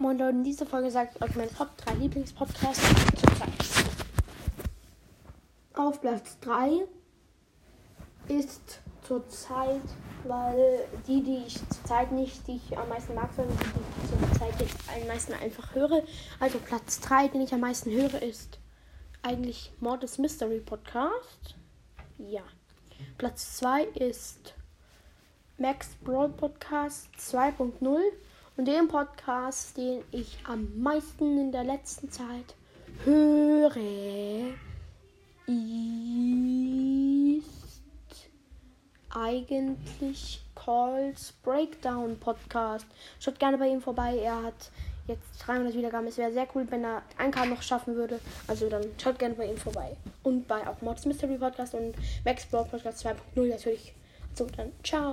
Moin Leute, in dieser Folge sage ich euch meine Top 3 Lieblingspodcasts zurzeit. Auf Platz 3 ist zurzeit, weil die, die ich zurzeit nicht, die ich am meisten mag, sondern die, die ich zurzeit jetzt am meisten einfach höre. Also Platz 3, den ich am meisten höre, ist eigentlich Mordes Mystery Podcast. Ja. Platz 2 ist Max Brawl Podcast 2.0 und den Podcast, den ich am meisten in der letzten Zeit höre, ist eigentlich Calls Breakdown Podcast. Schaut gerne bei ihm vorbei. Er hat jetzt 300 Wiedergaben. Es wäre sehr cool, wenn er ein K noch schaffen würde. Also dann schaut gerne bei ihm vorbei. Und bei auch Mods Mystery Podcast und Max Podcast 2.0 natürlich. So, dann ciao.